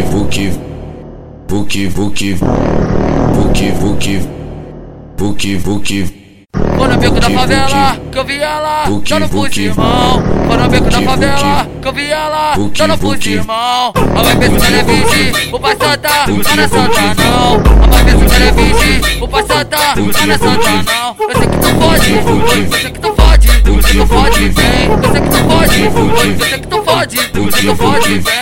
Vuki, Vuki, Vuki, Vuki, Vuki, Vuki, Vuki, Vuki. Vou no beco da favela, que eu vi ela, tô no fuzimão. Vou no beco da favela, que eu vi ela, tô no fuzimão. A vai ver se ela é virgem, o pai santa, tá na santa não. A vai ver se ela é virgem, o pai santa, tá na santa não. Eu sei que tu fode, eu sei que tu fode, eu sei que tu fode, vem. Eu sei que tu fode, eu sei que tu fode, eu sei que tu fode, vem.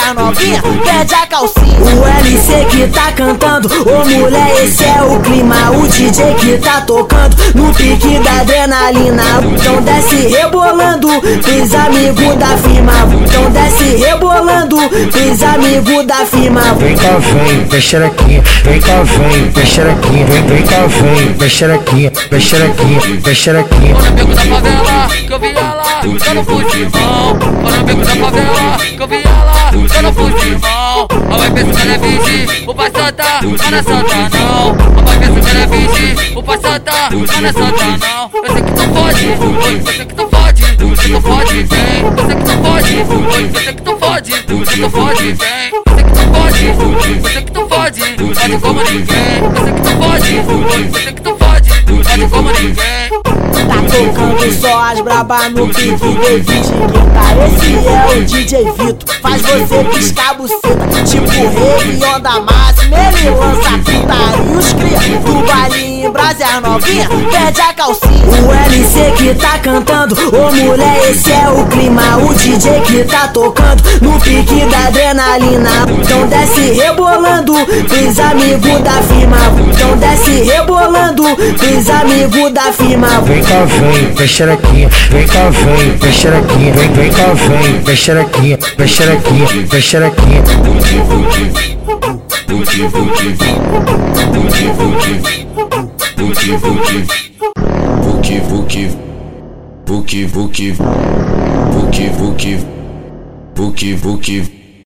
brasa novinha, perde a calcinha. O LC que tá cantando, ô mulher, esse é o clima. O DJ que tá tocando, no pique da adrenalina. Então desce rebolando, fiz amigo da firma. Então desce rebolando, fiz amigo da firma. Cá, vem, vem xerequinha, vem cá, vem, vem xerequinha, vem, vem cá, vem, vem xerequinha, vem xerequinha, vem xerequinha. Vou no beco da favela, que eu vi ela, tô no futebol. Vou no beco da favela, a futebol. Vai pensando na beat, o pra Santa, não é Santa não. Vai pensando na beat, o pra Santa, não é Santa não. Eu sei que tu pode, eu sei que tu pode, eu sei que tu pode, vem. Eu sei que tu pode, eu sei que tu pode, eu sei que tu pode, vem. Eu sei que tu pode, eu sei que tu pode, pode como ninguém. Eu sei que tu pode, eu sei que tu pode só as braba no pique de Esse é o DJ Vito, faz você piscar a buceta Tipo rave, onda máxima, ele lança putaria Os cria do balinho, brasa novinha, perde a calcinha. O LC que tá cantando, ô mulher, esse é o clima. O DJ que tá tocando, no pique da adrenalina. Então desce rebolando, fiz amigo da firma Então desce rebolando, fiz amigo da firma Vem cá, vem, vem xerequinha, vem cá, vem, vem xerequinha, vem, vem cá, vem, xerequinha. Vuki, Vuki, Vuki, Vuki, Vuki, Vuki, Vuki, Vuki, Vuki, Vuki, Vuki, Vuki, Vuki, Vuki.